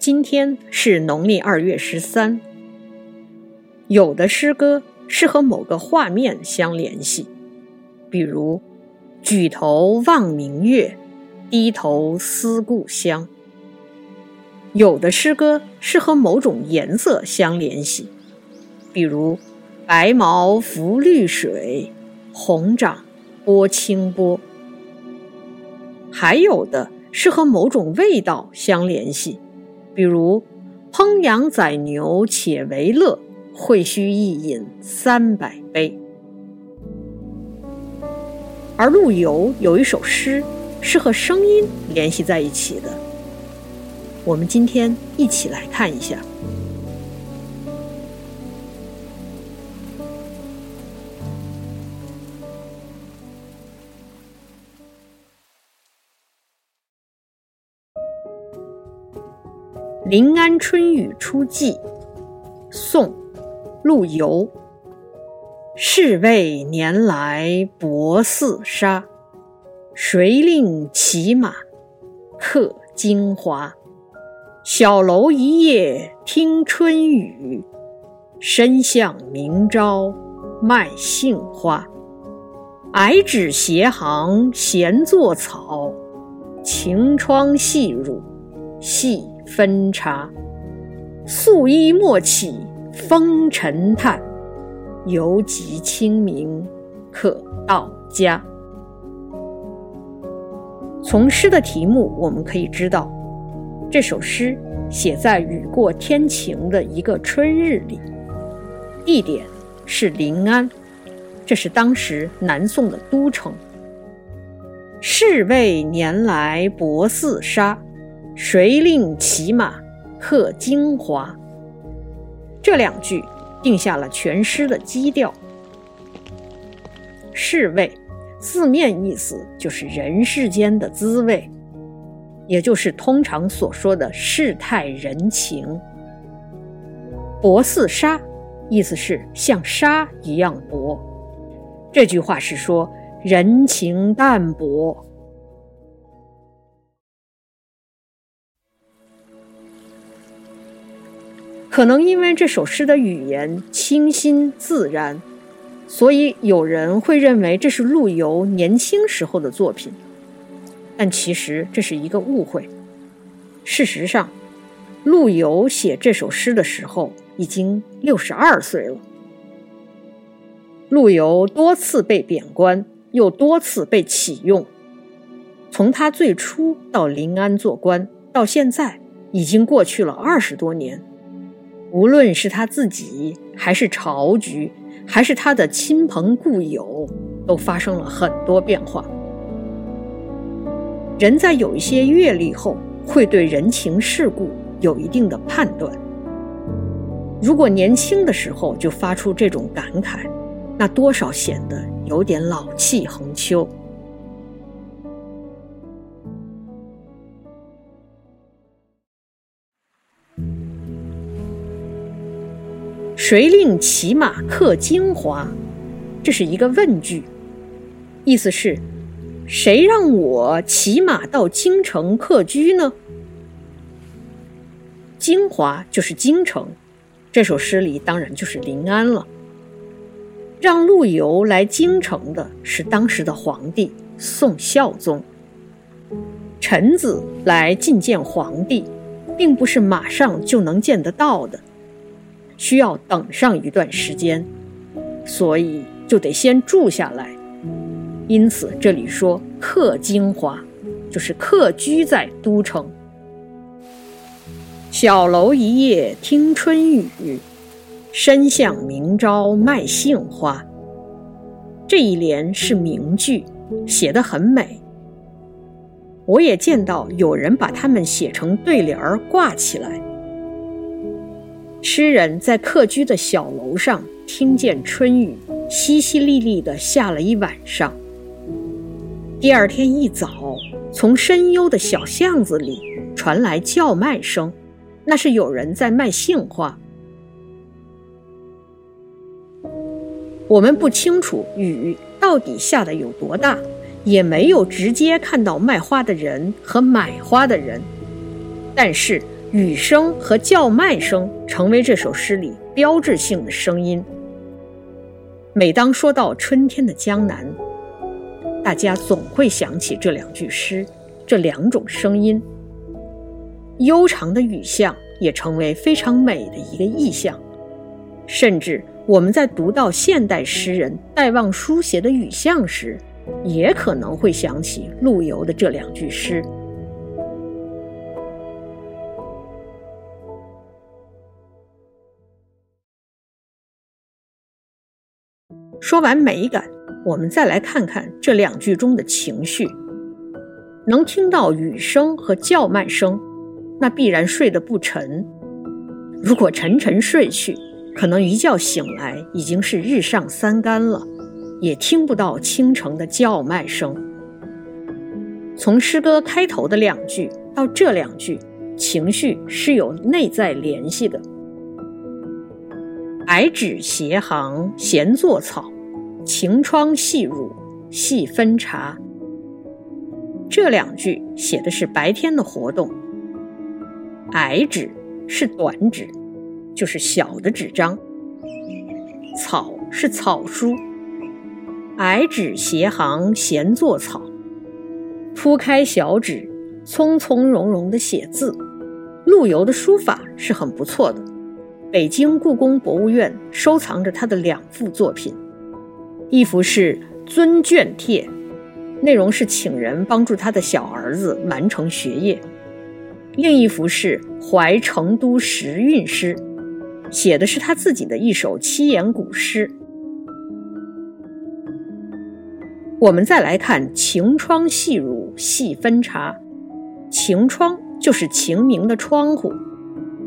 今天是农历二月十三。有的诗歌是和某个画面相联系，比如“举头望明月，低头思故乡”；有的诗歌是和某种颜色相联系，比如“白毛浮绿水，红掌拨清波”；还有的是和某种味道相联系，比如“烹羊宰牛且为乐”。会须一饮三百杯。而陆游有一首诗是和声音联系在一起的，我们今天一起来看一下《临安春雨初霁》，宋。陆游，是谓年来薄似纱，谁令骑马客京华？小楼一夜听春雨，深巷明朝卖杏花。矮纸斜行闲作草，晴窗细乳细分茶。素衣莫起。风尘叹，犹及清明可到家。从诗的题目，我们可以知道，这首诗写在雨过天晴的一个春日里，地点是临安，这是当时南宋的都城。是谓年来薄似纱，谁令骑马客京华？这两句定下了全诗的基调。是味，字面意思就是人世间的滋味，也就是通常所说的世态人情。薄似纱，意思是像纱一样薄。这句话是说人情淡薄。可能因为这首诗的语言清新自然，所以有人会认为这是陆游年轻时候的作品，但其实这是一个误会。事实上，陆游写这首诗的时候已经六十二岁了。陆游多次被贬官，又多次被启用，从他最初到临安做官，到现在已经过去了二十多年。无论是他自己，还是朝局，还是他的亲朋故友，都发生了很多变化。人在有一些阅历后，会对人情世故有一定的判断。如果年轻的时候就发出这种感慨，那多少显得有点老气横秋。谁令骑马客京华？这是一个问句，意思是，谁让我骑马到京城客居呢？京华就是京城，这首诗里当然就是临安了。让陆游来京城的是当时的皇帝宋孝宗。臣子来觐见皇帝，并不是马上就能见得到的。需要等上一段时间，所以就得先住下来。因此，这里说“客京华”，就是客居在都城。小楼一夜听春雨，深巷明朝卖杏花。这一联是名句，写得很美。我也见到有人把它们写成对联儿挂起来。诗人在客居的小楼上听见春雨淅淅沥沥地下了一晚上。第二天一早，从深幽的小巷子里传来叫卖声，那是有人在卖杏花。我们不清楚雨到底下的有多大，也没有直接看到卖花的人和买花的人，但是。雨声和叫卖声成为这首诗里标志性的声音。每当说到春天的江南，大家总会想起这两句诗，这两种声音。悠长的雨巷也成为非常美的一个意象，甚至我们在读到现代诗人戴望舒写的雨巷时，也可能会想起陆游的这两句诗。说完美感，我们再来看看这两句中的情绪。能听到雨声和叫卖声。那必然睡得不沉。如果沉沉睡去，可能一觉醒来已经是日上三竿了，也听不到清晨的叫卖声。从诗歌开头的两句到这两句，情绪是有内在联系的。矮纸斜行闲作草，晴窗细乳细分茶。这两句写的是白天的活动。矮纸是短纸，就是小的纸张；草是草书。矮纸斜行闲作草，铺开小纸，从从容容的写字。陆游的书法是很不错的。北京故宫博物院收藏着他的两幅作品，一幅是《尊卷帖》，内容是请人帮助他的小儿子完成学业。另一幅是《怀成都时韵诗》，写的是他自己的一首七言古诗。我们再来看“晴窗细乳细分茶”，晴窗就是晴明的窗户。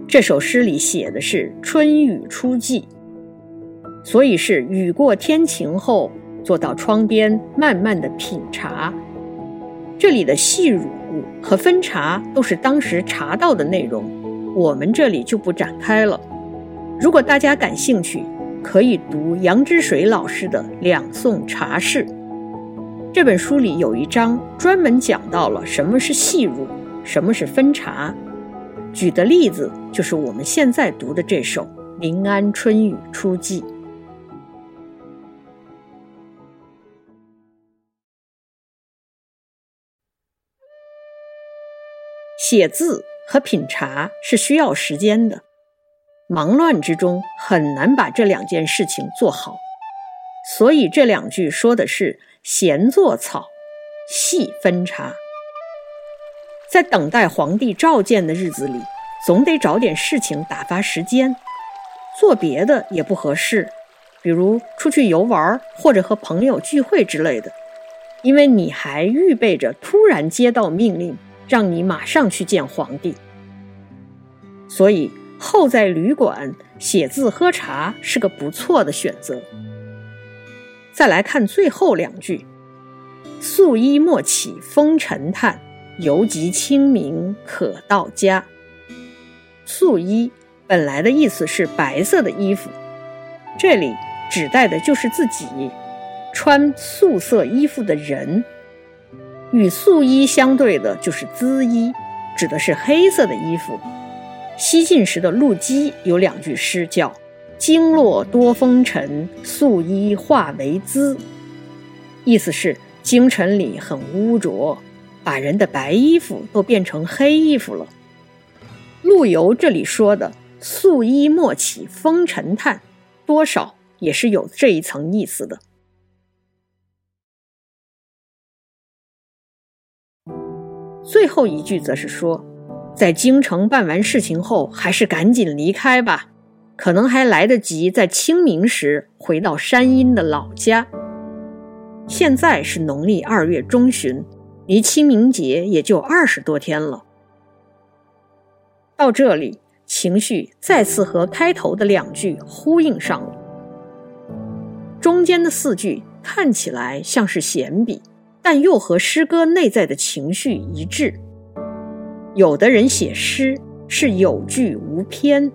这首诗里写的是春雨初霁，所以是雨过天晴后，坐到窗边慢慢的品茶。这里的细乳。和分茶都是当时茶道的内容，我们这里就不展开了。如果大家感兴趣，可以读杨之水老师的《两宋茶事》这本书里有一章专门讲到了什么是细乳，什么是分茶。举的例子就是我们现在读的这首《临安春雨初霁》。写字和品茶是需要时间的，忙乱之中很难把这两件事情做好，所以这两句说的是闲作草，细分茶。在等待皇帝召见的日子里，总得找点事情打发时间，做别的也不合适，比如出去游玩或者和朋友聚会之类的，因为你还预备着突然接到命令。让你马上去见皇帝，所以候在旅馆写字喝茶是个不错的选择。再来看最后两句：“素衣莫起风尘叹，犹及清明可到家。”素衣本来的意思是白色的衣服，这里指代的就是自己穿素色衣服的人。与素衣相对的就是缁衣，指的是黑色的衣服。西晋时的陆机有两句诗，叫“经络多风尘，素衣化为缁”，意思是京城里很污浊，把人的白衣服都变成黑衣服了。陆游这里说的“素衣莫起风尘叹”，多少也是有这一层意思的。最后一句则是说，在京城办完事情后，还是赶紧离开吧，可能还来得及在清明时回到山阴的老家。现在是农历二月中旬，离清明节也就二十多天了。到这里，情绪再次和开头的两句呼应上了，中间的四句看起来像是闲笔。但又和诗歌内在的情绪一致。有的人写诗是有句无篇，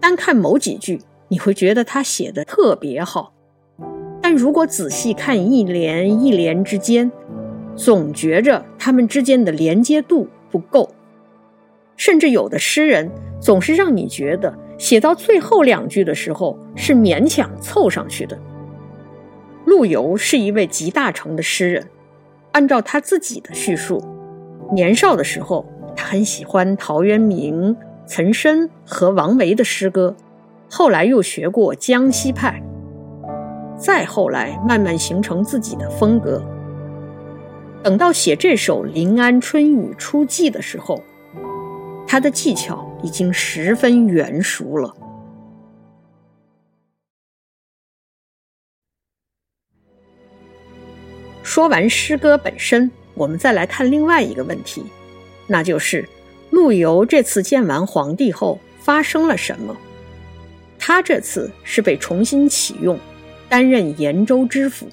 单看某几句，你会觉得他写的特别好；但如果仔细看一联一联之间，总觉着他们之间的连接度不够。甚至有的诗人总是让你觉得写到最后两句的时候是勉强凑上去的。陆游是一位集大成的诗人，按照他自己的叙述，年少的时候他很喜欢陶渊明、岑参和王维的诗歌，后来又学过江西派，再后来慢慢形成自己的风格。等到写这首《临安春雨初霁》的时候。他的技巧已经十分圆熟了。说完诗歌本身，我们再来看另外一个问题，那就是陆游这次见完皇帝后发生了什么？他这次是被重新启用，担任延州知府。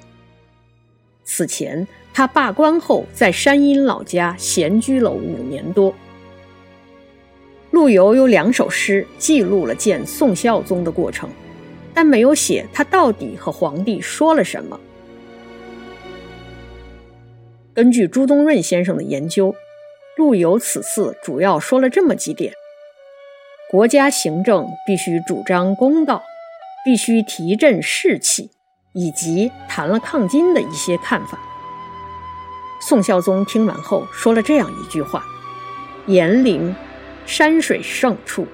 此前他罢官后，在山阴老家闲居了五年多。陆游有两首诗记录了见宋孝宗的过程，但没有写他到底和皇帝说了什么。根据朱东润先生的研究，陆游此次主要说了这么几点：国家行政必须主张公道，必须提振士气，以及谈了抗金的一些看法。宋孝宗听完后说了这样一句话：“严陵。”山水胜处，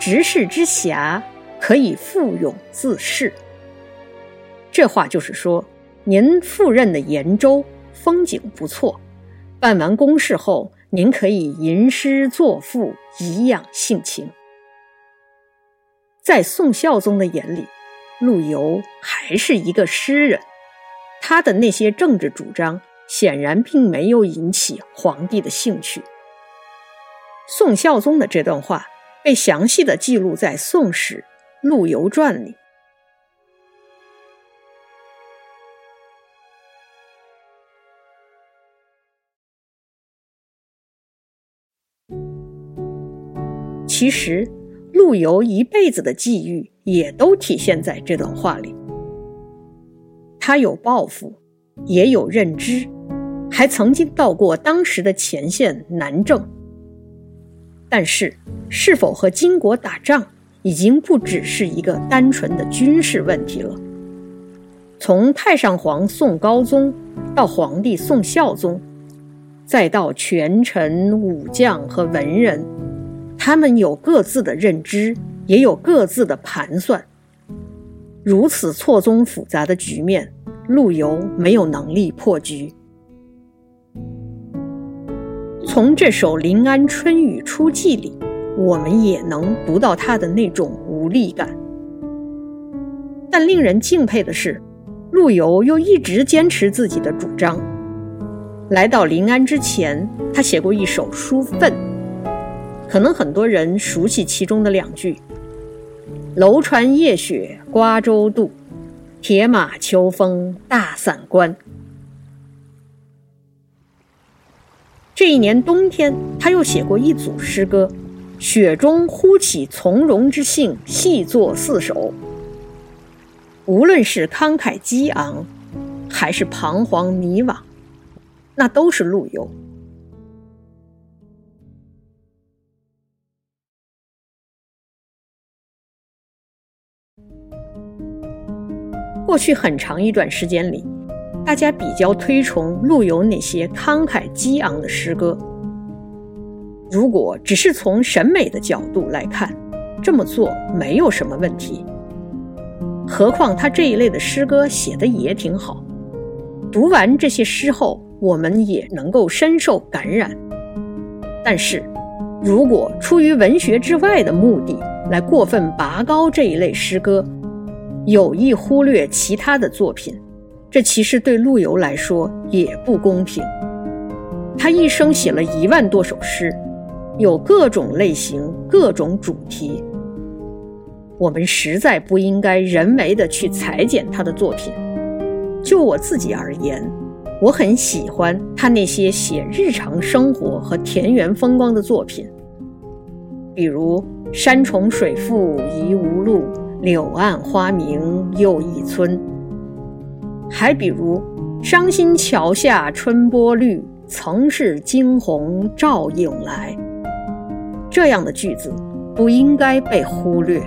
执事之暇，可以复勇自恃。这话就是说，您赴任的延州风景不错，办完公事后，您可以吟诗作赋，颐养性情。在宋孝宗的眼里，陆游还是一个诗人，他的那些政治主张显然并没有引起皇帝的兴趣。宋孝宗的这段话被详细的记录在《宋史·陆游传》里。其实，陆游一辈子的际遇也都体现在这段话里。他有抱负，也有认知，还曾经到过当时的前线南郑。但是，是否和金国打仗，已经不只是一个单纯的军事问题了。从太上皇宋高宗到皇帝宋孝宗，再到权臣、武将和文人，他们有各自的认知，也有各自的盘算。如此错综复杂的局面，陆游没有能力破局。从这首《临安春雨初霁》里，我们也能读到他的那种无力感。但令人敬佩的是，陆游又一直坚持自己的主张。来到临安之前，他写过一首《书愤》，可能很多人熟悉其中的两句：“楼船夜雪瓜洲渡，铁马秋风大散关。”这一年冬天，他又写过一组诗歌：“雪中忽起从容之兴，细作四首。”无论是慷慨激昂，还是彷徨迷惘，那都是陆游。过去很长一段时间里。大家比较推崇陆游那些慷慨激昂的诗歌。如果只是从审美的角度来看，这么做没有什么问题。何况他这一类的诗歌写的也挺好，读完这些诗后，我们也能够深受感染。但是，如果出于文学之外的目的来过分拔高这一类诗歌，有意忽略其他的作品。这其实对陆游来说也不公平。他一生写了一万多首诗，有各种类型、各种主题。我们实在不应该人为的去裁剪他的作品。就我自己而言，我很喜欢他那些写日常生活和田园风光的作品，比如“山重水复疑无路，柳暗花明又一村”。还比如“伤心桥下春波绿，曾是惊鸿照影来”，这样的句子不应该被忽略。